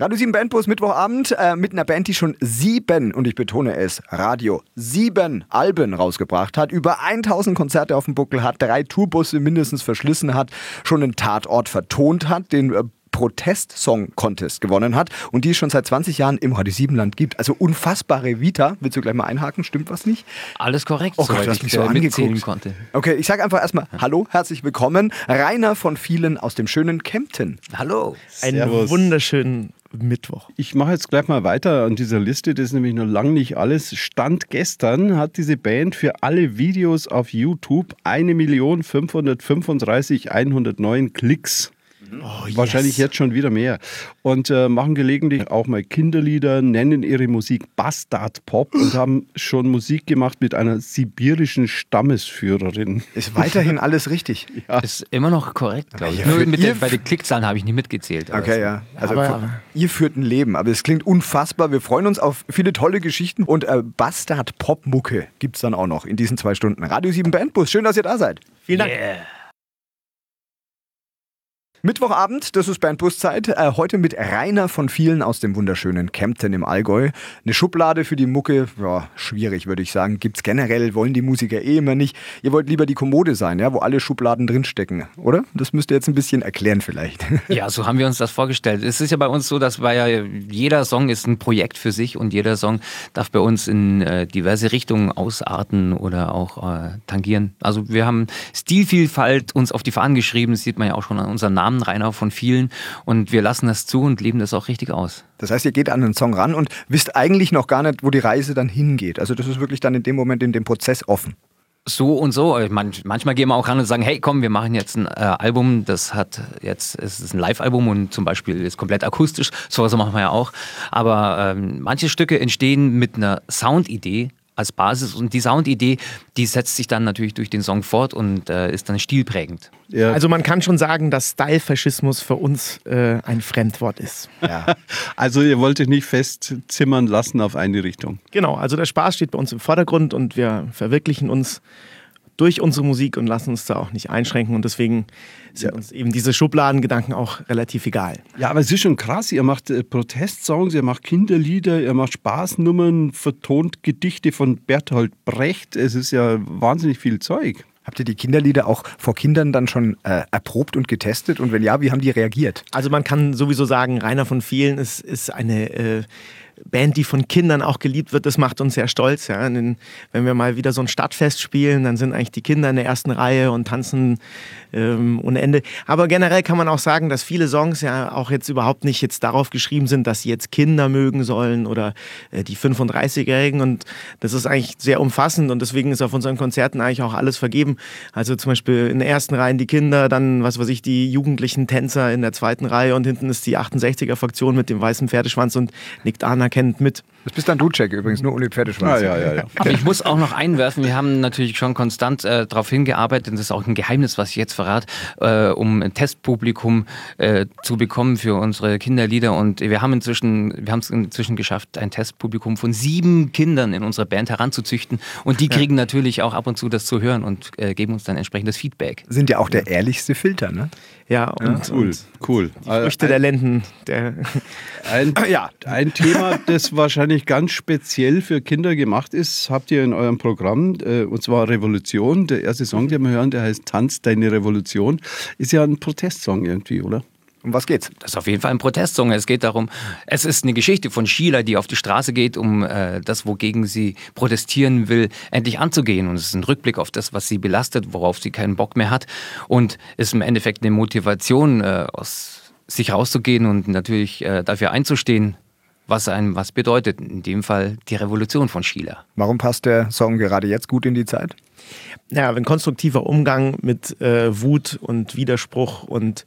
Radio 7 Bandbus Mittwochabend äh, mit einer Band, die schon sieben, und ich betone es, Radio, sieben Alben rausgebracht hat, über 1000 Konzerte auf dem Buckel hat, drei Tourbusse mindestens verschlissen hat, schon einen Tatort vertont hat, den äh, Protest-Song-Contest gewonnen hat und die es schon seit 20 Jahren im Radio 7 Land gibt. Also unfassbare Vita. Willst du gleich mal einhaken? Stimmt was nicht? Alles korrekt, oh Gott, hast mich so angeguckt. konnte. Okay, ich sage einfach erstmal Hallo, herzlich willkommen. Rainer von vielen aus dem schönen Kempten. Hallo. Einen wunderschönen Mittwoch. Ich mache jetzt gleich mal weiter an dieser Liste. Das ist nämlich noch lang nicht alles. Stand gestern hat diese Band für alle Videos auf YouTube 1.535.109 Klicks. Oh, Wahrscheinlich yes. jetzt schon wieder mehr. Und äh, machen gelegentlich auch mal Kinderlieder, nennen ihre Musik Bastard Pop und haben schon Musik gemacht mit einer sibirischen Stammesführerin. Ist weiterhin alles richtig. Ja. Ist immer noch korrekt, glaube ich. Ja, Nur der, bei den Klickzahlen habe ich nicht mitgezählt. Okay, ja. Also aber, aber. ihr führt ein Leben, aber es klingt unfassbar. Wir freuen uns auf viele tolle Geschichten und äh, Bastard Pop Mucke gibt es dann auch noch in diesen zwei Stunden. Radio 7 Bandbus, schön, dass ihr da seid. Vielen Dank. Yeah. Mittwochabend, das ist Bandbuszeit. Äh, heute mit Rainer von vielen aus dem wunderschönen Kempten im Allgäu. Eine Schublade für die Mucke, ja, schwierig würde ich sagen. Gibt's generell, wollen die Musiker eh immer nicht. Ihr wollt lieber die Kommode sein, ja, wo alle Schubladen drinstecken, oder? Das müsst ihr jetzt ein bisschen erklären vielleicht. Ja, so haben wir uns das vorgestellt. Es ist ja bei uns so, dass bei ja jeder Song ist ein Projekt für sich und jeder Song darf bei uns in äh, diverse Richtungen ausarten oder auch äh, tangieren. Also wir haben Stilvielfalt uns auf die Fahnen geschrieben, das sieht man ja auch schon an unseren Namen Rainer von vielen. Und wir lassen das zu und leben das auch richtig aus. Das heißt, ihr geht an den Song ran und wisst eigentlich noch gar nicht, wo die Reise dann hingeht. Also das ist wirklich dann in dem Moment in dem Prozess offen so und so. manchmal gehen wir auch ran und sagen, hey, komm, wir machen jetzt ein äh, Album, das hat jetzt, es ist ein Live-Album und zum Beispiel ist komplett akustisch, so was machen wir ja auch. Aber ähm, manche Stücke entstehen mit einer Soundidee als Basis und die Soundidee, die setzt sich dann natürlich durch den Song fort und äh, ist dann stilprägend. Ja. Also man kann schon sagen, dass Style-Faschismus für uns äh, ein Fremdwort ist. Ja. also ihr wollt euch nicht festzimmern lassen auf eine Richtung. Genau, also der Spaß steht bei uns im Vordergrund und wir verwirklichen uns durch unsere Musik und lassen uns da auch nicht einschränken. Und deswegen sind ja. uns eben diese Schubladengedanken auch relativ egal. Ja, aber es ist schon krass. Ihr macht äh, Protestsongs, ihr macht Kinderlieder, ihr macht Spaßnummern, vertont Gedichte von Bertolt Brecht. Es ist ja wahnsinnig viel Zeug. Habt ihr die Kinderlieder auch vor Kindern dann schon äh, erprobt und getestet? Und wenn ja, wie haben die reagiert? Also man kann sowieso sagen, Rainer von vielen ist, ist eine äh, Band, die von Kindern auch geliebt wird, das macht uns sehr stolz. Ja. wenn wir mal wieder so ein Stadtfest spielen, dann sind eigentlich die Kinder in der ersten Reihe und tanzen ähm, ohne Ende. Aber generell kann man auch sagen, dass viele Songs ja auch jetzt überhaupt nicht jetzt darauf geschrieben sind, dass sie jetzt Kinder mögen sollen oder äh, die 35-Jährigen. Und das ist eigentlich sehr umfassend und deswegen ist auf unseren Konzerten eigentlich auch alles vergeben. Also zum Beispiel in der ersten Reihe die Kinder, dann, was weiß ich, die jugendlichen Tänzer in der zweiten Reihe und hinten ist die 68er-Fraktion mit dem weißen Pferdeschwanz und nickt anerkennend mit. Das bist dann du, Jack, übrigens, nur ohne Pferdeschwanz. Ah, ja, ja, ja. Aber ich muss auch noch einwerfen, wir haben natürlich schon konstant äh, darauf hingearbeitet, und das ist auch ein Geheimnis, was ich jetzt verrate, äh, um ein Testpublikum äh, zu bekommen für unsere Kinderlieder. Und wir haben inzwischen, wir haben es inzwischen geschafft, ein Testpublikum von sieben Kindern in unserer Band heranzuzüchten. Und die kriegen ja. natürlich auch ab und zu das zu hören und äh, geben uns dann entsprechendes Feedback. Sind ja auch der ehrlichste Filter, ne? Ja, und, ja, cool, und cool. Die Früchte ein, der Lenden. Der ein, ja. ein Thema, das wahrscheinlich ganz speziell für Kinder gemacht ist, habt ihr in eurem Programm, äh, und zwar Revolution. Der erste Song, den wir hören, der heißt Tanz deine Revolution, ist ja ein Protestsong irgendwie, oder? Um was geht's? Das ist auf jeden Fall ein Protestsong. Es geht darum, es ist eine Geschichte von Sheila, die auf die Straße geht, um äh, das, wogegen sie protestieren will, endlich anzugehen. Und es ist ein Rückblick auf das, was sie belastet, worauf sie keinen Bock mehr hat. Und ist im Endeffekt eine Motivation, äh, aus sich rauszugehen und natürlich äh, dafür einzustehen, was einem was bedeutet. In dem Fall die Revolution von Sheila. Warum passt der Song gerade jetzt gut in die Zeit? Ja, ein konstruktiver Umgang mit äh, Wut und Widerspruch und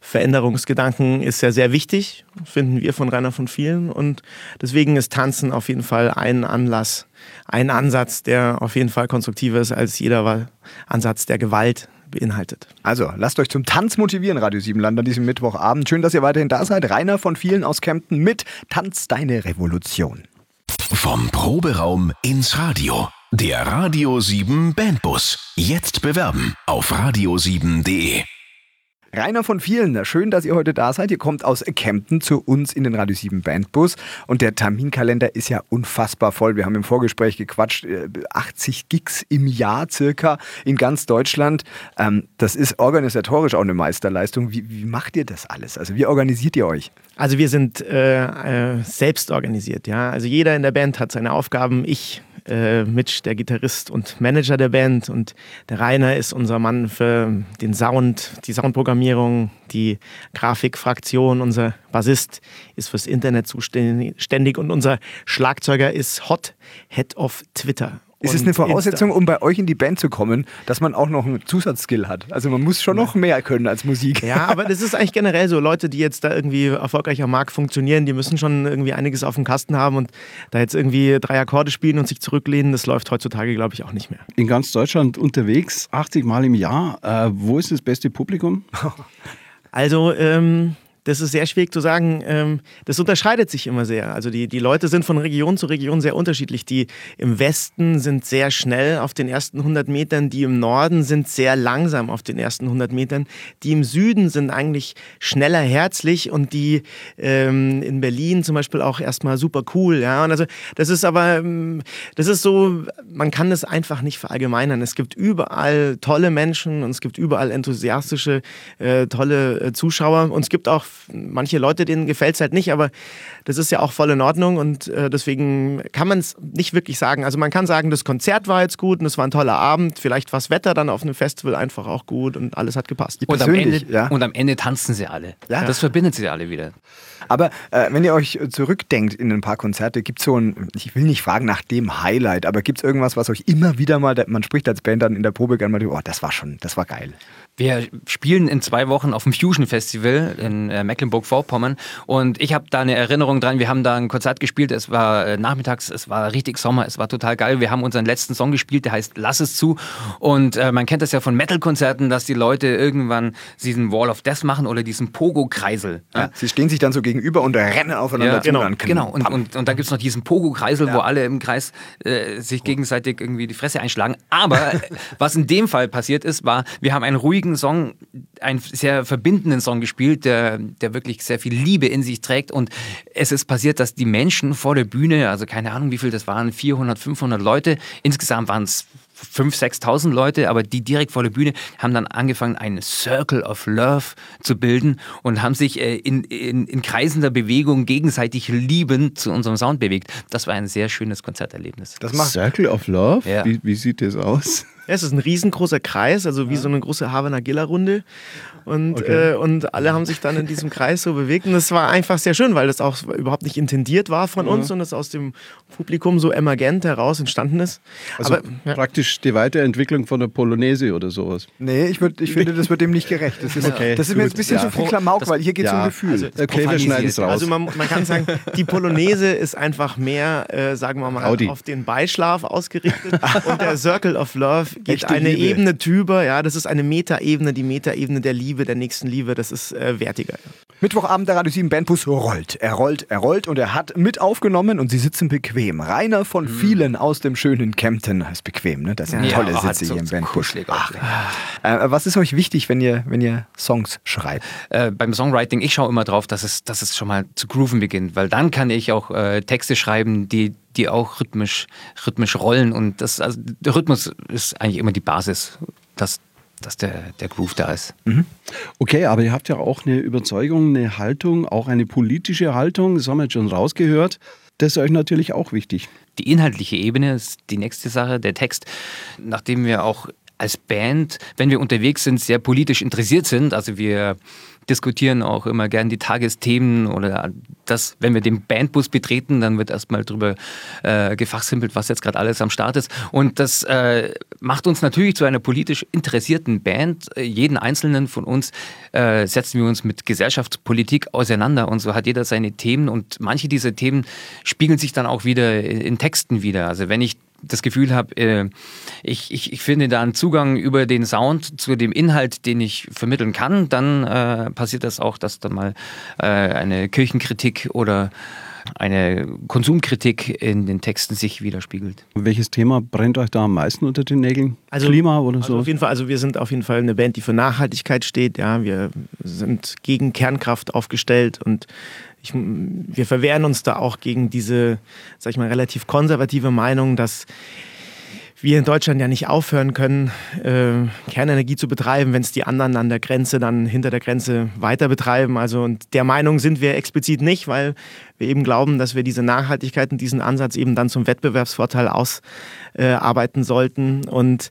Veränderungsgedanken ist ja sehr wichtig, finden wir von Rainer von vielen. Und deswegen ist Tanzen auf jeden Fall ein Anlass, ein Ansatz, der auf jeden Fall konstruktiver ist als jeder Ansatz der Gewalt beinhaltet. Also, lasst euch zum Tanz motivieren, Radio 7 Land an diesem Mittwochabend. Schön, dass ihr weiterhin da seid. Rainer von vielen aus Kempten mit Tanz deine Revolution. Vom Proberaum ins Radio. Der Radio 7 Bandbus. Jetzt bewerben auf radio7.de. Rainer von vielen, schön, dass ihr heute da seid. Ihr kommt aus Kempten zu uns in den Radio 7 Bandbus und der Terminkalender ist ja unfassbar voll. Wir haben im Vorgespräch gequatscht, 80 äh, Gigs im Jahr circa in ganz Deutschland. Ähm, das ist organisatorisch auch eine Meisterleistung. Wie, wie macht ihr das alles? Also wie organisiert ihr euch? Also wir sind äh, äh, selbst organisiert, ja. Also jeder in der Band hat seine Aufgaben. Ich äh, Mitch, der Gitarrist und Manager der Band und der Rainer ist unser Mann für den Sound, die Soundprogrammierung, die Grafikfraktion. Unser Bassist ist fürs Internet zuständig und unser Schlagzeuger ist Hot, Head of Twitter. Ist es eine Voraussetzung, um bei euch in die Band zu kommen, dass man auch noch einen Zusatzskill hat? Also man muss schon noch mehr können als Musik. Ja, aber das ist eigentlich generell so. Leute, die jetzt da irgendwie erfolgreich am Markt funktionieren, die müssen schon irgendwie einiges auf dem Kasten haben und da jetzt irgendwie drei Akkorde spielen und sich zurücklehnen, das läuft heutzutage, glaube ich, auch nicht mehr. In ganz Deutschland unterwegs, 80 Mal im Jahr. Äh, wo ist das beste Publikum? Also, ähm, das ist sehr schwierig zu sagen. Ähm, das unterscheidet sich immer sehr. Also die, die Leute sind von Region zu Region sehr unterschiedlich. Die im Westen sind sehr schnell auf den ersten 100 Metern, die im Norden sind sehr langsam auf den ersten 100 Metern. Die im Süden sind eigentlich schneller herzlich und die ähm, in Berlin zum Beispiel auch erstmal super cool. Ja? Und also das ist aber, ähm, das ist so, man kann das einfach nicht verallgemeinern. Es gibt überall tolle Menschen und es gibt überall enthusiastische, äh, tolle äh, Zuschauer und es gibt auch manche Leute, denen gefällt es halt nicht, aber das ist ja auch voll in Ordnung und äh, deswegen kann man es nicht wirklich sagen. Also man kann sagen, das Konzert war jetzt gut und es war ein toller Abend, vielleicht war das Wetter dann auf einem Festival einfach auch gut und alles hat gepasst. Und am, Ende, ja. und am Ende tanzen sie alle. Ja. Das verbindet sie alle wieder. Aber äh, wenn ihr euch zurückdenkt in ein paar Konzerte, gibt es so ein, ich will nicht fragen nach dem Highlight, aber gibt es irgendwas, was euch immer wieder mal, man spricht als Band dann in der Probe gerne mal, oh, das war schon, das war geil. Wir spielen in zwei Wochen auf dem Fusion Festival in äh, Mecklenburg-Vorpommern und ich habe da eine Erinnerung dran. Wir haben da ein Konzert gespielt. Es war äh, nachmittags, es war richtig Sommer, es war total geil. Wir haben unseren letzten Song gespielt, der heißt Lass es zu. Und äh, man kennt das ja von Metal-Konzerten, dass die Leute irgendwann diesen Wall of Death machen oder diesen Pogo-Kreisel. Ja? Ja, sie stehen sich dann so gegenüber und rennen aufeinander ja, zu. Genau, genau. Und, und, und da gibt es noch diesen Pogo-Kreisel, wo alle im Kreis äh, sich gegenseitig irgendwie die Fresse einschlagen. Aber was in dem Fall passiert ist, war, wir haben einen ruhigen ruhigen Song, einen sehr verbindenden Song gespielt, der, der wirklich sehr viel Liebe in sich trägt. Und es ist passiert, dass die Menschen vor der Bühne, also keine Ahnung, wie viel das waren, 400, 500 Leute, insgesamt waren es 5.000, 6.000 Leute, aber die direkt vor der Bühne haben dann angefangen, einen Circle of Love zu bilden und haben sich äh, in, in, in kreisender Bewegung gegenseitig liebend zu unserem Sound bewegt. Das war ein sehr schönes Konzerterlebnis. Das macht Circle of Love? Ja. Wie, wie sieht das aus? Ja, es ist ein riesengroßer Kreis, also wie ja. so eine große Havana Gilla Runde. Und, okay. äh, und alle haben sich dann in diesem Kreis so bewegt. Und das war einfach sehr schön, weil das auch überhaupt nicht intendiert war von uns und es aus dem Publikum so emergent heraus entstanden ist. Also Aber, ja. praktisch die Weiterentwicklung von der Polonaise oder sowas. Nee, ich, würd, ich finde, das wird dem nicht gerecht. Das ist, okay, das ist mir jetzt ein bisschen zu viel Klamauk, das, weil hier geht es um Gefühl. Also, okay, wir schneiden es raus. Also man, man, kann sagen, die Polonaise ist einfach mehr, äh, sagen wir mal, Audi. auf den Beischlaf ausgerichtet. und der Circle of Love geht Echte eine Liebe. Ebene drüber. Ja, das ist eine Metaebene, die Metaebene der Liebe, der nächsten Liebe. Das ist äh, wertiger. Mittwochabend der Radio 7 Bandbus rollt. Er rollt, er rollt und er hat mit aufgenommen und sie sitzen bequem. Rainer von mhm. vielen aus dem schönen Kempten. ist bequem, ne? Das sind ja, tolle Sitze so, hier im Bandbus. Äh, was ist euch wichtig, wenn ihr, wenn ihr Songs schreibt? Äh, beim Songwriting, ich schaue immer drauf, dass es, dass es schon mal zu grooven beginnt, weil dann kann ich auch äh, Texte schreiben, die die auch rhythmisch, rhythmisch rollen. Und das, also der Rhythmus ist eigentlich immer die Basis, dass, dass der, der Groove da ist. Mhm. Okay, aber ihr habt ja auch eine Überzeugung, eine Haltung, auch eine politische Haltung, das haben wir jetzt schon rausgehört. Das ist euch natürlich auch wichtig. Die inhaltliche Ebene ist die nächste Sache, der Text. Nachdem wir auch als Band, wenn wir unterwegs sind, sehr politisch interessiert sind, also wir diskutieren auch immer gern die Tagesthemen oder das, wenn wir den Bandbus betreten, dann wird erstmal drüber äh, gefachsimpelt, was jetzt gerade alles am Start ist. Und das äh, macht uns natürlich zu einer politisch interessierten Band. Jeden einzelnen von uns äh, setzen wir uns mit Gesellschaftspolitik auseinander und so hat jeder seine Themen und manche dieser Themen spiegeln sich dann auch wieder in, Texten wieder. Also wenn ich das Gefühl habe, äh, ich, ich, ich finde da einen Zugang über den Sound zu dem Inhalt, den ich vermitteln kann, dann äh, passiert das auch, dass dann mal äh, eine Kirchenkritik oder eine Konsumkritik in den Texten sich widerspiegelt. Welches Thema brennt euch da am meisten unter den Nägeln? Also, Klima oder also so? Auf jeden Fall, also wir sind auf jeden Fall eine Band, die für Nachhaltigkeit steht. Ja, wir sind gegen Kernkraft aufgestellt und ich, wir verwehren uns da auch gegen diese, sag ich mal, relativ konservative Meinung, dass wir in Deutschland ja nicht aufhören können, äh, Kernenergie zu betreiben, wenn es die anderen an der Grenze dann hinter der Grenze weiter betreiben. Also und der Meinung sind wir explizit nicht, weil wir eben glauben, dass wir diese Nachhaltigkeit und diesen Ansatz eben dann zum Wettbewerbsvorteil ausarbeiten äh, sollten. Und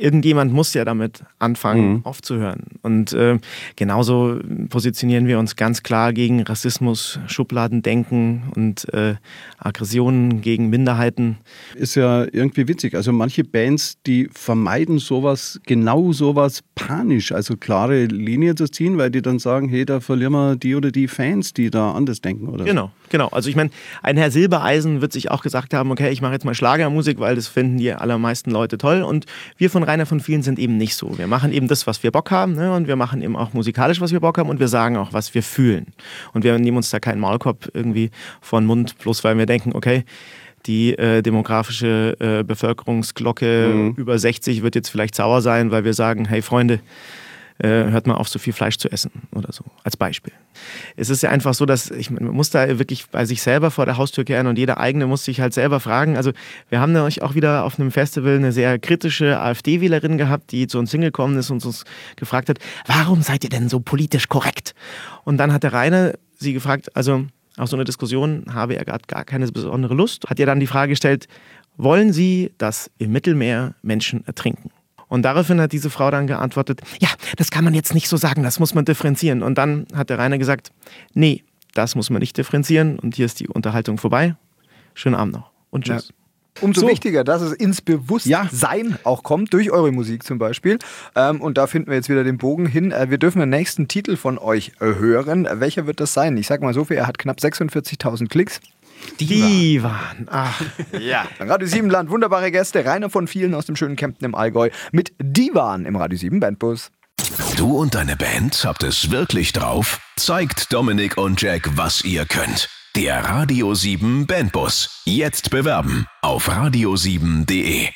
irgendjemand muss ja damit anfangen, mhm. aufzuhören. Und äh, genauso positionieren wir uns ganz klar gegen Rassismus, Schubladendenken und äh, Aggressionen gegen Minderheiten. Ist ja irgendwie witzig. Also manche Bands, die vermeiden sowas, genau sowas panisch, also klare Linien zu ziehen, weil die dann sagen, hey, da verlieren wir die oder die Fans, die da anders denken. Oder genau, genau. Also ich meine, ein Herr Silbereisen wird sich auch gesagt haben, okay, ich mache jetzt mal Schlagermusik, weil das finden die allermeisten Leute toll. Und wir von Rainer von vielen sind eben nicht so. Wir machen eben das, was wir Bock haben ne? und wir machen eben auch musikalisch, was wir Bock haben und wir sagen auch, was wir fühlen. Und wir nehmen uns da keinen Maulkorb irgendwie von Mund, bloß weil wir denken, okay, die äh, demografische äh, Bevölkerungsglocke mhm. über 60 wird jetzt vielleicht sauer sein, weil wir sagen, hey Freunde, hört mal auf, so viel Fleisch zu essen oder so, als Beispiel. Es ist ja einfach so, dass ich, man muss da wirklich bei sich selber vor der Haustür kehren und jeder eigene muss sich halt selber fragen. Also wir haben euch auch wieder auf einem Festival eine sehr kritische AfD-Wählerin gehabt, die zu uns hingekommen ist und uns gefragt hat, warum seid ihr denn so politisch korrekt? Und dann hat der Rainer sie gefragt, also auf so eine Diskussion habe er gerade gar keine besondere Lust, hat ihr dann die Frage gestellt, wollen Sie, dass im Mittelmeer Menschen ertrinken? Und daraufhin hat diese Frau dann geantwortet, ja, das kann man jetzt nicht so sagen, das muss man differenzieren. Und dann hat der Rainer gesagt, nee, das muss man nicht differenzieren. Und hier ist die Unterhaltung vorbei. Schönen Abend noch und tschüss. Ja. Umso so. wichtiger, dass es ins Bewusstsein ja. auch kommt, durch eure Musik zum Beispiel. Ähm, und da finden wir jetzt wieder den Bogen hin. Äh, wir dürfen den nächsten Titel von euch hören. Welcher wird das sein? Ich sag mal so viel, er hat knapp 46.000 Klicks. Divan. Ach. Ja. Radio 7 Land, wunderbare Gäste. Rainer von vielen aus dem schönen Kempten im Allgäu mit Divan im Radio 7 Bandbus. Du und deine Band habt es wirklich drauf? Zeigt Dominik und Jack, was ihr könnt. Der Radio 7 Bandbus. Jetzt bewerben auf radio7.de.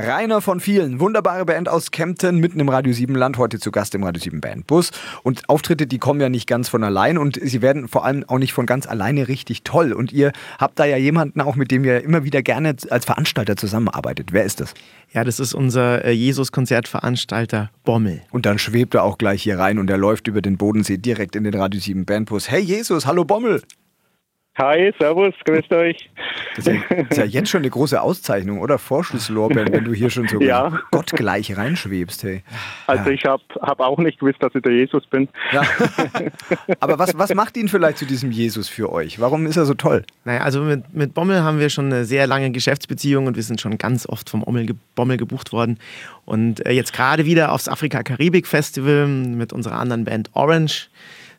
Rainer von vielen, wunderbare Band aus Kempten, mitten im Radio 7 Land, heute zu Gast im Radio 7 Bandbus. Und Auftritte, die kommen ja nicht ganz von allein und sie werden vor allem auch nicht von ganz alleine richtig toll. Und ihr habt da ja jemanden auch, mit dem ihr immer wieder gerne als Veranstalter zusammenarbeitet. Wer ist das? Ja, das ist unser äh, Jesus-Konzertveranstalter Bommel. Und dann schwebt er auch gleich hier rein und er läuft über den Bodensee direkt in den Radio 7 Bandbus. Hey Jesus, hallo Bommel! Hi, servus, grüßt euch. Das ist, ja, ist ja jetzt schon eine große Auszeichnung, oder? Vorschusslorbeeren, wenn du hier schon so ja. gottgleich reinschwebst. Hey. Also ja. ich habe hab auch nicht gewusst, dass ich der Jesus bin. Ja. Aber was, was macht ihn vielleicht zu diesem Jesus für euch? Warum ist er so toll? Naja, also mit, mit Bommel haben wir schon eine sehr lange Geschäftsbeziehung und wir sind schon ganz oft vom Bommel, Bommel gebucht worden. Und äh, jetzt gerade wieder aufs Afrika-Karibik-Festival mit unserer anderen Band Orange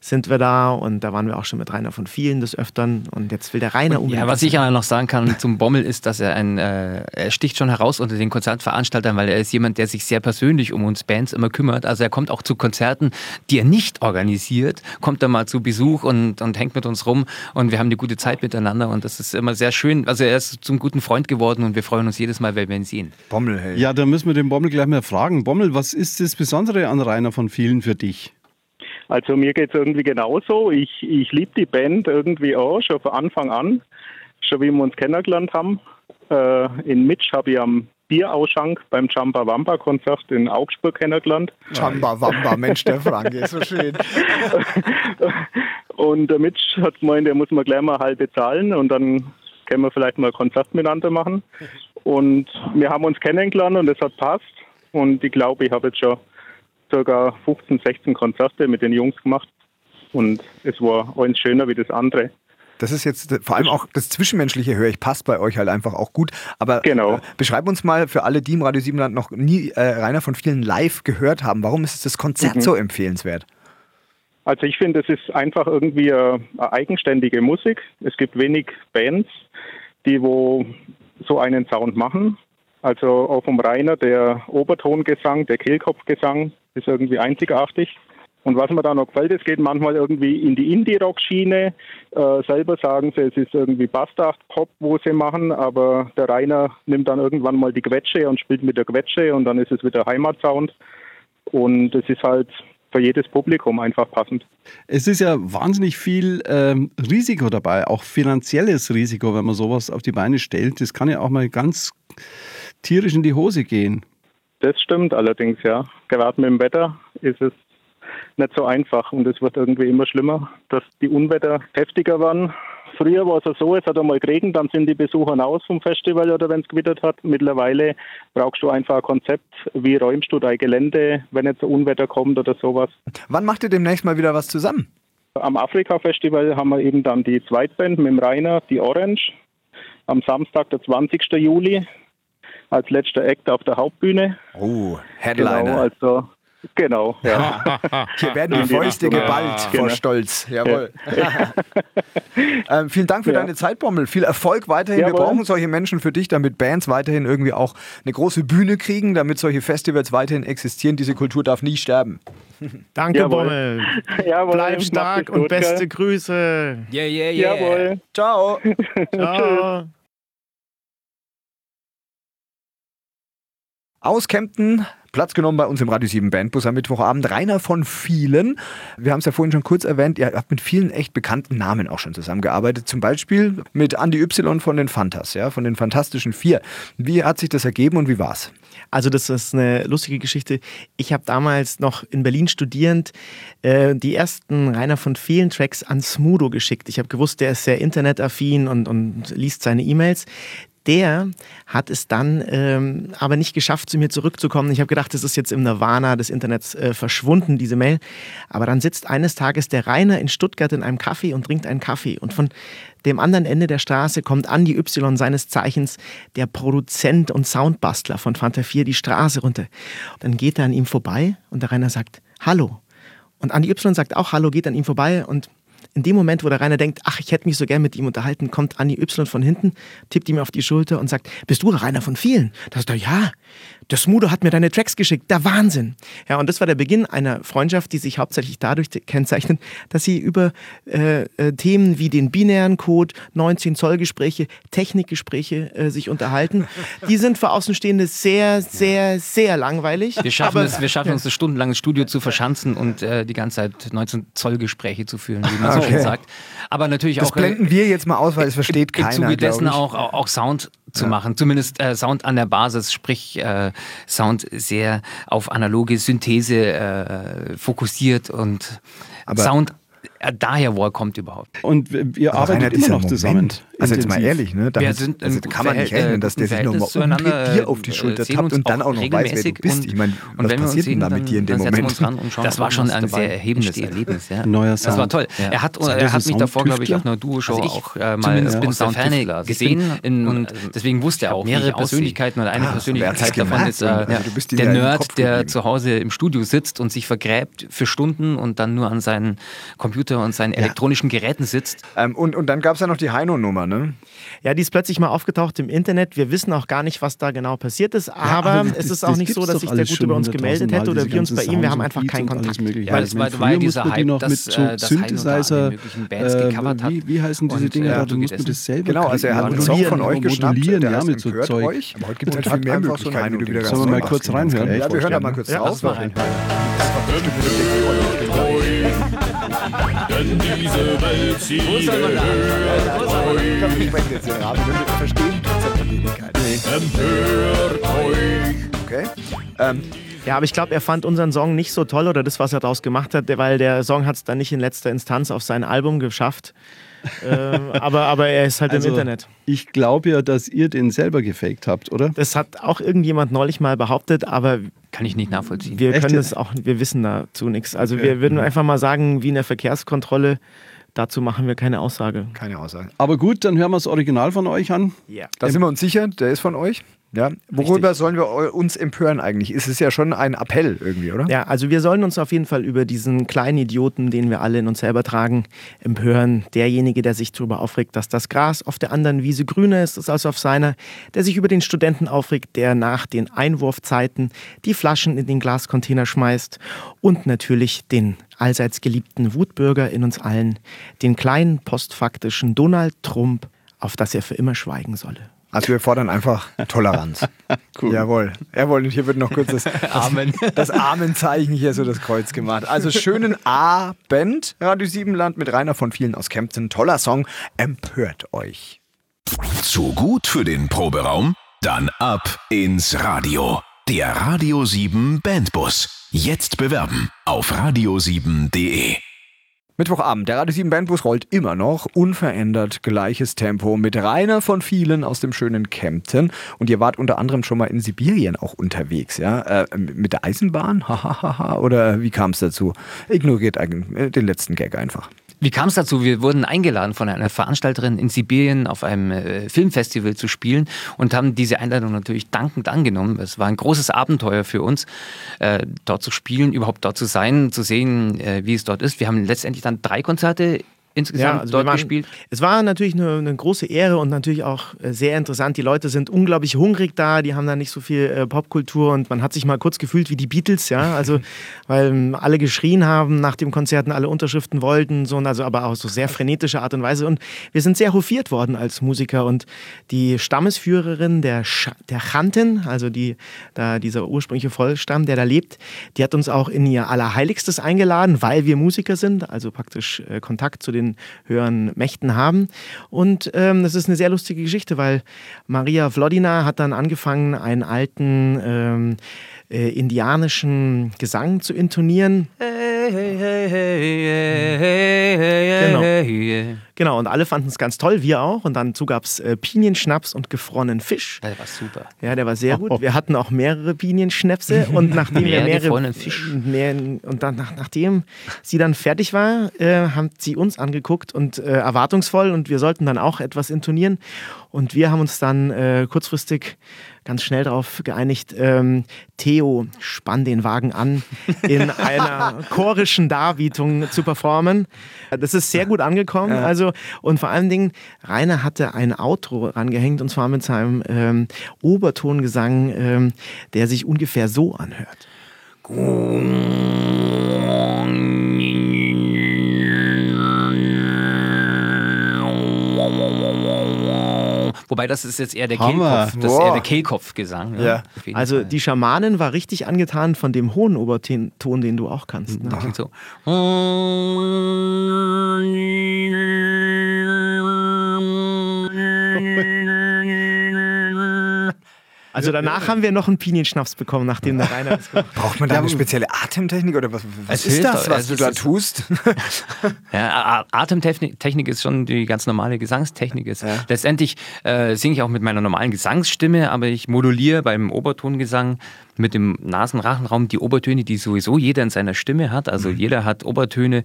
sind wir da und da waren wir auch schon mit Rainer von vielen des Öfteren und jetzt will der Rainer um. Ja, was ich ja noch sagen kann zum Bommel ist, dass er ein, äh, er sticht schon heraus unter den Konzertveranstaltern, weil er ist jemand, der sich sehr persönlich um uns Bands immer kümmert. Also er kommt auch zu Konzerten, die er nicht organisiert, kommt da mal zu Besuch und, und hängt mit uns rum und wir haben eine gute Zeit miteinander und das ist immer sehr schön. Also er ist zum guten Freund geworden und wir freuen uns jedes Mal, wenn wir ihn sehen. Bommel, hey. Ja, da müssen wir den Bommel gleich mal fragen. Bommel, was ist das Besondere an Rainer von vielen für dich? Also mir geht es irgendwie genauso. Ich, ich liebe die Band irgendwie auch, schon von Anfang an, schon wie wir uns kennengelernt haben. Äh, in Mitch habe ich am Bierausschank beim Chamba Wamba Konzert in Augsburg kennengelernt. Chamba Wamba, Mensch, der Frank ist so schön. und der Mitch hat gemeint, der muss man gleich mal halb bezahlen und dann können wir vielleicht mal ein Konzert miteinander machen. Und wir haben uns kennengelernt und es hat passt. Und ich glaube, ich habe jetzt schon circa 15, 16 Konzerte mit den Jungs gemacht und es war eins schöner wie das andere. Das ist jetzt vor allem auch das Zwischenmenschliche, höre ich, passt bei euch halt einfach auch gut. Aber genau. äh, beschreib uns mal für alle, die im Radio Siebenland noch nie äh, Rainer von vielen live gehört haben, warum ist das Konzert mhm. so empfehlenswert? Also ich finde, es ist einfach irgendwie eine, eine eigenständige Musik. Es gibt wenig Bands, die wo so einen Sound machen. Also auch vom Rainer, der Obertongesang, der Kehlkopfgesang ist irgendwie einzigartig. Und was mir da noch gefällt, es geht manchmal irgendwie in die Indie-Rock-Schiene. Äh, selber sagen sie, es ist irgendwie Bastard-Pop, wo sie machen, aber der Rainer nimmt dann irgendwann mal die Quetsche und spielt mit der Quetsche und dann ist es wieder Heimatsound. Und es ist halt für jedes Publikum einfach passend. Es ist ja wahnsinnig viel ähm, Risiko dabei, auch finanzielles Risiko, wenn man sowas auf die Beine stellt. Das kann ja auch mal ganz tierisch in die Hose gehen. Das stimmt allerdings, ja. Gerade mit dem Wetter ist es nicht so einfach und es wird irgendwie immer schlimmer, dass die Unwetter heftiger werden. Früher war es ja so, es hat einmal geregnet, dann sind die Besucher raus vom Festival oder wenn es gewittert hat. Mittlerweile brauchst du einfach ein Konzept, wie räumst du dein Gelände, wenn jetzt ein Unwetter kommt oder sowas. Wann macht ihr demnächst mal wieder was zusammen? Am Afrika-Festival haben wir eben dann die Zweitband mit dem Rainer, die Orange. Am Samstag, der 20. Juli, als letzter Act auf der Hauptbühne. Oh, Headliner. Genau, also Genau, ja. Hier werden die Fäuste geballt vor Genau. Stolz. Jawohl. ähm, vielen Dank für Ja. deine Zeit, Bommel. Viel Erfolg weiterhin. Wir Jawohl. brauchen solche Menschen für dich, damit Bands weiterhin irgendwie auch eine große Bühne kriegen, damit solche Festivals weiterhin existieren. Diese Kultur darf nie sterben. Danke, Jawohl. Bommel. Jawohl, Bleib stark und gut, beste gell? Grüße. Yeah, yeah, yeah. Jawohl. Ciao. Ciao. Aus Kempten, Platz genommen bei uns im Radio 7 Bandbus am Mittwochabend. Rainer von vielen. Wir haben es ja vorhin schon kurz erwähnt, ihr habt mit vielen echt bekannten Namen auch schon zusammengearbeitet. Zum Beispiel mit Andy Y von den Fantas, ja, von den Fantastischen Vier. Wie hat sich das ergeben und wie war's? Also das ist eine lustige Geschichte. Ich habe damals noch in Berlin studierend äh, die ersten Rainer von vielen Tracks an Smudo geschickt. Ich habe gewusst, der ist sehr internetaffin und, und liest seine E-Mails. Der hat es dann ähm, aber nicht geschafft, zu mir zurückzukommen. Ich habe gedacht, das ist jetzt im Nirvana des Internets äh, verschwunden, diese Mail. Aber dann sitzt eines Tages der Rainer in Stuttgart in einem Café und trinkt einen Kaffee. Und von dem anderen Ende der Straße kommt Andy Y, seines Zeichens der Produzent und Soundbastler von Fanta 4, die Straße runter. Dann geht er an ihm vorbei und der Rainer sagt Hallo. Und Andy Y sagt auch Hallo, geht an ihm vorbei und in dem Moment, wo der Rainer denkt, ach, ich hätte mich so gern mit ihm unterhalten, kommt Anni Y von hinten, tippt ihm auf die Schulter und sagt, bist du der Rainer von vielen? Da sagt er, ja, der Smudo hat mir deine Tracks geschickt, der Wahnsinn. Ja, und das war der Beginn einer Freundschaft, die sich hauptsächlich dadurch kennzeichnet, dass sie über äh, äh, Themen wie den binären Code, 19 Zoll Gespräche, Technikgespräche äh, sich unterhalten. Die sind für Außenstehende sehr, sehr, sehr langweilig. Wir schaffen, Aber- es, wir schaffen uns das stundenlange Studio zu verschanzen und äh, die ganze Zeit 19 Zoll Gespräche zu führen, wie man so Okay. schön sagt. Aber natürlich Das auch. äh, blenden wir jetzt mal aus, weil es versteht im keiner. Zuge dessen auch, auch, Sound zu machen. Zumindest äh, Sound an der Basis, sprich äh, Sound sehr auf analoge Synthese äh, fokussiert und Sound äh, daher, wo er kommt überhaupt. Und ihr Aber arbeitet Rainer, immer noch zusammen. Moment, Also jetzt mal ehrlich, ne? Damit, Wir sind also kann man nicht rechnen, äh, dass der sich nochmal umdreht, dir auf die äh, Schulter tappt und dann auch noch weiß, wer du regelmäßig bist. und- Ich meine, was wenn wir uns passiert denn da mit dir in dem Moment? das war schon ein sehr erhebendes. Erlebnis. Ja. Neuer Das war Sound. toll. Er hat, er mich davor, glaube ich, auf einer Duo-Show Also ich auch äh, mal zumindest aus bin der Ferne gesehen. Und deswegen wusste er auch mehrere Persönlichkeiten und eine Ah, Persönlichkeit davon ist äh, der Nerd, der zu Hause im Studio sitzt und sich vergräbt für Stunden und dann nur an seinen Computer und seinen elektronischen Geräten sitzt. Und, und dann gab es ja noch die Heino-Nummer, ne? Ja, die ist plötzlich mal aufgetaucht im Internet. Wir wissen auch gar nicht, was da genau passiert ist. Aber, aber es das- ist auch das nicht so, dass sich der Gute bei uns 100.000 gemeldet hätte oder wir uns bei ihm. Wir haben einfach keinen Kontakt. Mögliche. Weil es meine, war, war ja dieser man die Hype, noch dass, mit so äh, dass Heino da Synthesizer, Bands äh, gecovert hat. wie, wie heißen diese Und, Dinge äh, da? habt Du musst mir das selber Genau, also er hat einen Song von euch geschnappt, der ja, mit so Zeug. euch. Aber heute gibt es halt viel mehr Möglichkeiten, wie du wieder ganz Sollen wir mal kurz reinhören? Ja, wir hören da mal kurz Ja, drauf. lass mal rein. Denn diese Welt sie Verstehen empört euch. Okay. Ähm, Ja, aber ich glaube, er fand unseren Song nicht so toll oder das, was er daraus gemacht hat, weil der Song hat es dann nicht in letzter Instanz auf sein Album geschafft. Ähm, aber, aber er ist halt Also, im Internet. Ich glaube ja, dass ihr den selber gefaked habt, oder? Das hat auch irgendjemand neulich mal behauptet, aber Kann ich nicht nachvollziehen. wir Echt können es auch, wir wissen dazu nichts. Also wir würden einfach mal sagen, wie in der Verkehrskontrolle, dazu machen wir keine Aussage. keine Aussage. Aber gut, dann hören wir das Original von euch an. Ja. Da sind wir uns sicher, der ist von euch. Ja? Worüber sollen wir eu- uns empören eigentlich? Es ist ja schon ein Appell irgendwie, oder? Ja, also wir sollen uns auf jeden Fall über diesen kleinen Idioten, den wir alle in uns selber tragen, empören. Derjenige, der sich darüber aufregt, dass das Gras auf der anderen Wiese grüner ist als auf seiner. Der sich über den Studenten aufregt, der nach den Einwurfzeiten die Flaschen in den Glascontainer schmeißt. Und natürlich den allseits geliebten Wutbürger in uns allen, den kleinen postfaktischen Donald Trump, auf das er für immer schweigen solle. Also wir fordern einfach Toleranz. cool. Jawohl. Jawohl. Und hier wird noch kurz das, Amen. das Amenzeichen hier so das Kreuz gemacht. Also schönen Abend, Radio Siebenland mit Rainer von vielen aus Kempten. Toller Song. Empört euch. Zu gut für den Proberaum? Dann ab ins Radio. Der Radio 7 Bandbus. Jetzt bewerben auf radio7.de. Mittwochabend, der Radio 7 Bandbus rollt immer noch, unverändert, gleiches Tempo mit Rainer von vielen aus dem schönen Kempten. Und ihr wart unter anderem schon mal in Sibirien auch unterwegs, ja? Äh, mit der Eisenbahn? Hahaha. Oder wie kam es dazu? Ignoriert äh, den letzten Gag einfach. Wie kam es dazu? Wir wurden eingeladen von einer Veranstalterin in Sibirien auf einem äh, Filmfestival zu spielen und haben diese Einladung natürlich dankend angenommen. Es war ein großes Abenteuer für uns, äh, dort zu spielen, überhaupt dort zu sein, zu sehen, äh, wie es dort ist. Wir haben letztendlich dann drei Konzerte insgesamt also dort waren, gespielt. Es war natürlich eine, eine, große Ehre und natürlich auch äh, sehr interessant. Die Leute sind unglaublich hungrig da, die haben da nicht so viel äh, Popkultur und man hat sich mal kurz gefühlt wie die Beatles, ja, also weil ähm, alle geschrien haben nach dem Konzert und alle Unterschriften wollten, so, und also aber auch so sehr frenetische Art und Weise und wir sind sehr hofiert worden als Musiker und die Stammesführerin der, Sch der Chanten, also die, da dieser ursprüngliche Vollstamm, der da lebt, die hat uns auch in ihr Allerheiligstes eingeladen, weil wir Musiker sind, also praktisch äh, Kontakt zu den höheren Mächten haben. Und ähm, das ist eine sehr lustige Geschichte, weil Maria Vlodina hat dann angefangen, einen alten ähm, äh, indianischen Gesang zu intonieren. Genau. Genau, und alle fanden es ganz toll, wir auch. Und dazu gab es äh, Pinienschnaps und gefrorenen Fisch. Der war super. Ja, der war sehr gut. Wir hatten auch mehrere Pinienschnäpse und nachdem wir Mehr mehrere gefrorenen Fisch. Mehr, und dann, nach, nachdem sie dann fertig war, äh, haben sie uns angeguckt und äh, erwartungsvoll und wir sollten dann auch etwas intonieren. Und wir haben uns dann äh, kurzfristig ganz schnell darauf geeinigt, ähm, Theo, spann den Wagen an, in einer chorischen Darbietung zu performen. Das ist sehr gut angekommen. Also, und vor allen Dingen, Rainer hatte ein Outro rangehängt und zwar mit seinem ähm, Obertongesang, ähm, der sich ungefähr so anhört. Wobei das ist jetzt eher der Hammer. Kehlkopf, das ist eher der Kehlkopfgesang. ne? Ja. Also Fall. die Schamanin war richtig angetan von dem hohen Oberton, den du auch kannst. Ne? Das klingt so. Also danach haben wir noch einen Pinienschnaps bekommen, nachdem der Rainer das gemacht hat. Braucht man da eine spezielle Atemtechnik oder was, was ist das, doch, was es du da tust? Ja, Atemtechnik Technik ist schon die ganz normale Gesangstechnik. Ist. Ja. Letztendlich äh, singe ich auch mit meiner normalen Gesangsstimme, aber ich moduliere beim Obertongesang mit dem Nasenrachenraum die Obertöne, die sowieso jeder in seiner Stimme hat. Also jeder hat Obertöne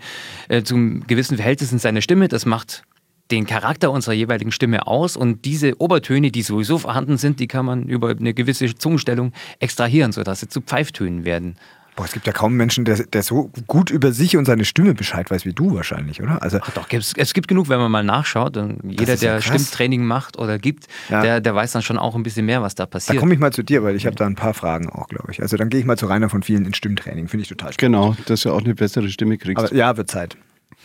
äh, zum gewissen Verhältnis in seiner Stimme. Das macht den Charakter unserer jeweiligen Stimme aus und diese Obertöne, die sowieso vorhanden sind, die kann man über eine gewisse Zungenstellung extrahieren, sodass sie zu Pfeiftönen werden. Boah, es gibt ja kaum einen Menschen, der, der so gut über sich und seine Stimme Bescheid weiß wie du wahrscheinlich, oder? Also, Ach doch, gibt's, es gibt genug, wenn man mal nachschaut. Und jeder, ja der krass. Stimmtraining macht oder gibt, Ja. der, der weiß dann schon auch ein bisschen mehr, was da da passiert. komme ich mal zu dir, weil ich habe da ein paar Fragen auch, glaube ich. Also dann gehe ich mal zu Rainer von vielen in Stimmtraining. Finde ich total spannend. Genau, dass du auch eine bessere Stimme kriegst. Aber ja, wird Zeit.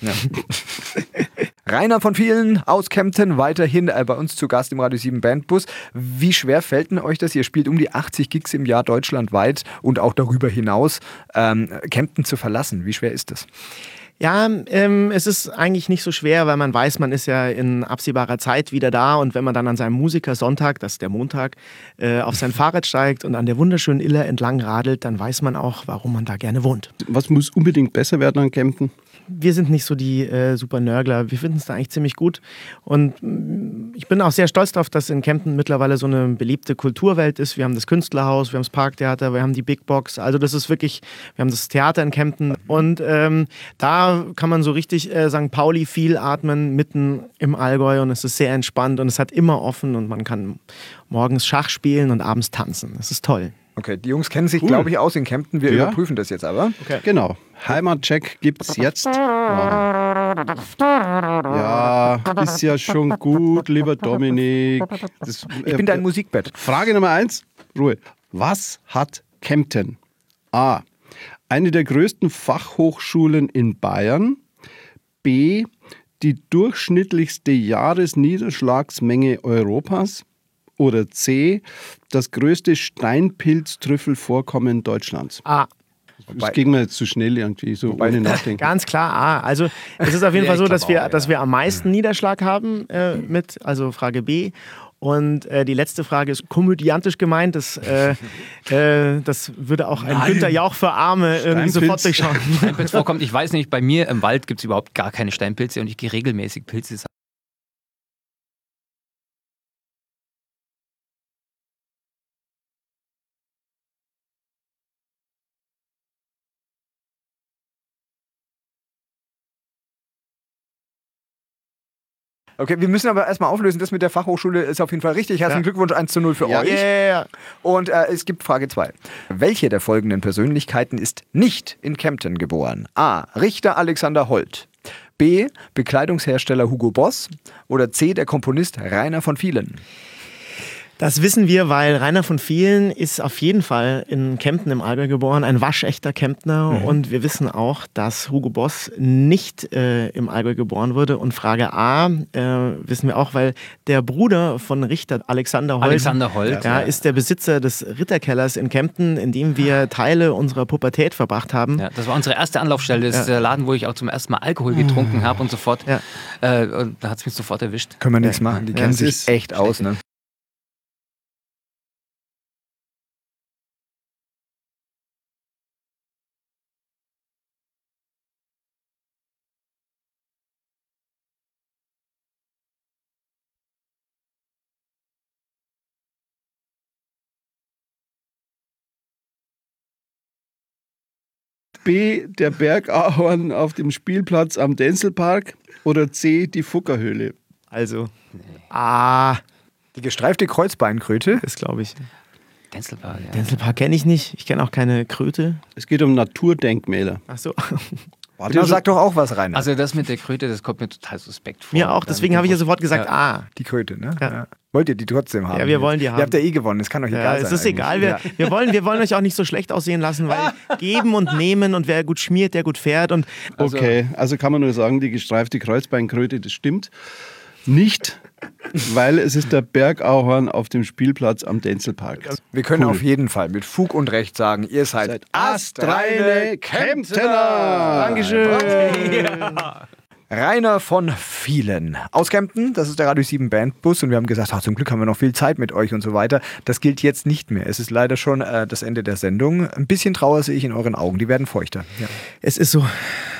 Ja. Rainer von vielen aus Kempten, weiterhin äh, bei uns zu Gast im Radio 7 Bandbus. Wie schwer fällt denn euch das? Ihr spielt um die 80 Gigs im Jahr deutschlandweit und auch darüber hinaus. Ähm, Kempten zu verlassen, wie schwer ist das? Ja, ähm, es ist eigentlich nicht so schwer, weil man weiß, man ist ja in absehbarer Zeit wieder da und wenn man dann an seinem Musikersonntag, das ist der Montag, äh, auf sein Fahrrad steigt und an der wunderschönen Iller entlang radelt, dann weiß man auch, warum man da gerne wohnt. Was muss unbedingt besser werden an Kempten? Wir sind nicht so die äh, super Nörgler. Wir finden es da eigentlich ziemlich gut. Und mm, ich bin auch sehr stolz darauf, dass in Kempten mittlerweile so eine beliebte Kulturwelt ist. Wir haben das Künstlerhaus, wir haben das Parktheater, wir haben die Big Box. Also das ist wirklich, wir haben das Theater in Kempten. Und ähm, da kann man so richtig äh, St. Pauli viel atmen, mitten im Allgäu. Und es ist sehr entspannt und es hat immer offen und man kann morgens Schach spielen und abends tanzen. Das ist toll. Okay, die Jungs kennen sich, glaube ich, aus in Kempten. Wir Ja. überprüfen das jetzt aber. Genau. Heimatcheck gibt's jetzt. Ja. ja, ist ja schon gut, lieber Dominik. Das, Ich bin dein Musikbett. Frage Nummer eins, Ruhe. Was hat Kempten? A. Eine der größten Fachhochschulen in Bayern. B. Die durchschnittlichste Jahresniederschlagsmenge Europas. Oder C. Das größte Steinpilztrüffelvorkommen Deutschlands. Ah, Das ging mir jetzt zu schnell irgendwie, so ohne nachdenken. Ganz klar, A. Also es ist auf jeden Ja, Fall so, dass wir, auch, dass ja. wir am meisten Niederschlag haben äh, mit, also Frage B. Und äh, die letzte Frage ist komödiantisch gemeint. Das, äh, äh, das würde auch ein Günther Jauch für Arme irgendwie sofort Steinpilz. durchschauen. Steinpilz vorkommt. Ich weiß nicht, bei mir im Wald gibt es überhaupt gar keine Steinpilze und ich gehe regelmäßig Pilze sammeln. Okay, wir müssen aber erstmal auflösen. Das mit der Fachhochschule ist auf jeden Fall richtig. Herzlichen Ja. Glückwunsch 1 zu 0 für Ja, euch. Yeah. Und äh, es gibt Frage 2. Welche der folgenden Persönlichkeiten ist nicht in Kempten geboren? A. Richter Alexander Holt. B. Bekleidungshersteller Hugo Boss. Oder C. Der Komponist Rainer von Vielen. Das wissen wir, weil Rainer von Vielen ist auf jeden Fall in Kempten im Allgäu geboren, ein waschechter Kemptner. Und wir wissen auch, dass Hugo Boss nicht äh, im Allgäu geboren wurde. Und Frage A äh, wissen wir auch, weil der Bruder von Richter Alexander Holt, Alexander Holt, ja, ja. ist der Besitzer des Ritterkellers in Kempten, in dem wir Teile unserer Pubertät verbracht haben. Ja, das war unsere erste Anlaufstelle. Das ist der Laden, wo ich auch zum ersten Mal Alkohol getrunken habe und sofort. Ja. Äh, und da hat es mich sofort erwischt. Können wir nichts machen. Die Ja, kennen sich echt aus. Ne? B. Der Bergahorn auf dem Spielplatz am Denzelpark. Oder C. Die Fuckerhöhle. Also, A, Die gestreifte Kreuzbeinkröte. das glaube ich. Denzelpark, ja. Denzelpark kenne ich nicht. Ich kenne auch keine Kröte. Es geht um Naturdenkmäler. Ach so. Warte, Genau, sag doch auch was, Rainer. Also das mit der Kröte, das kommt mir total suspekt vor. Mir auch, deswegen habe ich ja sofort gesagt A. die Kröte, ne? Ja. Wollt ihr die trotzdem haben? Ja, wir wollen die Ihr haben. habt ja eh gewonnen. Es kann euch Ja, egal es sein. ist eigentlich. egal. Wir, Ja. wir, wollen, wir wollen euch auch nicht so schlecht aussehen lassen, weil geben und nehmen und wer gut schmiert, der gut fährt. Und Okay, also kann man nur sagen, die gestreifte Kreuzbeinkröte, das stimmt nicht, weil es ist der Bergauhorn auf dem Spielplatz am Denzelpark. Wir können Cool. auf jeden Fall mit Fug und Recht sagen, ihr seid, Seid astreine Kemptener. Dankeschön. Rainer von Vielen aus Kempten. Das ist der Radio 7 Bandbus und wir haben gesagt, ach, zum Glück haben wir noch viel Zeit mit euch und so weiter. Das gilt jetzt nicht mehr. Es ist leider schon äh, das Ende der Sendung. Ein bisschen Trauer sehe ich in euren Augen. Die werden feuchter. Ja, Es ist so.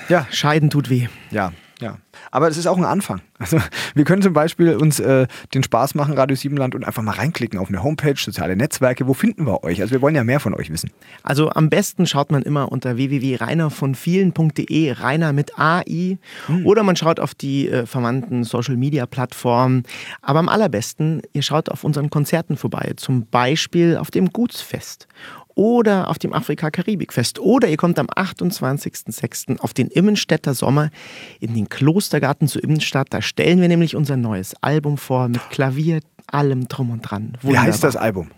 ja, Scheiden tut weh. ja. Ja. Aber es ist auch ein Anfang. Also wir können zum Beispiel uns äh, den Spaß machen, Radio 7 Land, und einfach mal reinklicken auf eine Homepage, soziale Netzwerke. Wo finden wir euch? Also wir wollen ja mehr von euch wissen. Also am besten schaut man immer unter www.reinervonvielen.de, Rainer mit AI, oder man schaut auf die äh, verwandten Social Media Plattformen. Aber am allerbesten, ihr schaut auf unseren Konzerten vorbei, zum Beispiel auf dem Gutsfest oder auf dem Afrika-Karibik-Fest oder ihr kommt am 28.06. auf den Immenstädter Sommer in den Klostergarten zu Immenstadt. Da stellen wir nämlich unser neues Album vor mit Klavier, allem drum und dran. Wie heißt Wunderbar. das Album?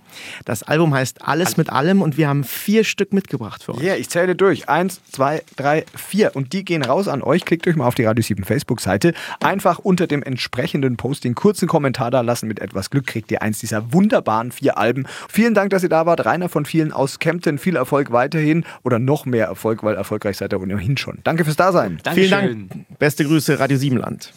Das Album heißt Alles mit allem und wir haben vier Stück mitgebracht für euch. Ja, ich zähle durch. Eins, zwei, drei, vier. Und die gehen raus an euch. Klickt euch mal auf die Radio 7 Facebook-Seite. Einfach unter dem entsprechenden Posting kurzen Kommentar da lassen. Mit etwas Glück kriegt ihr eins dieser wunderbaren vier Alben. Vielen Dank, dass ihr da wart. Rainer von vielen aus Kempten. Viel Erfolg weiterhin. Oder noch mehr Erfolg, weil erfolgreich seid ihr ohnehin schon. Danke fürs Dasein. Dankeschön. Vielen Dank. Beste Grüße, Radio Siebenland.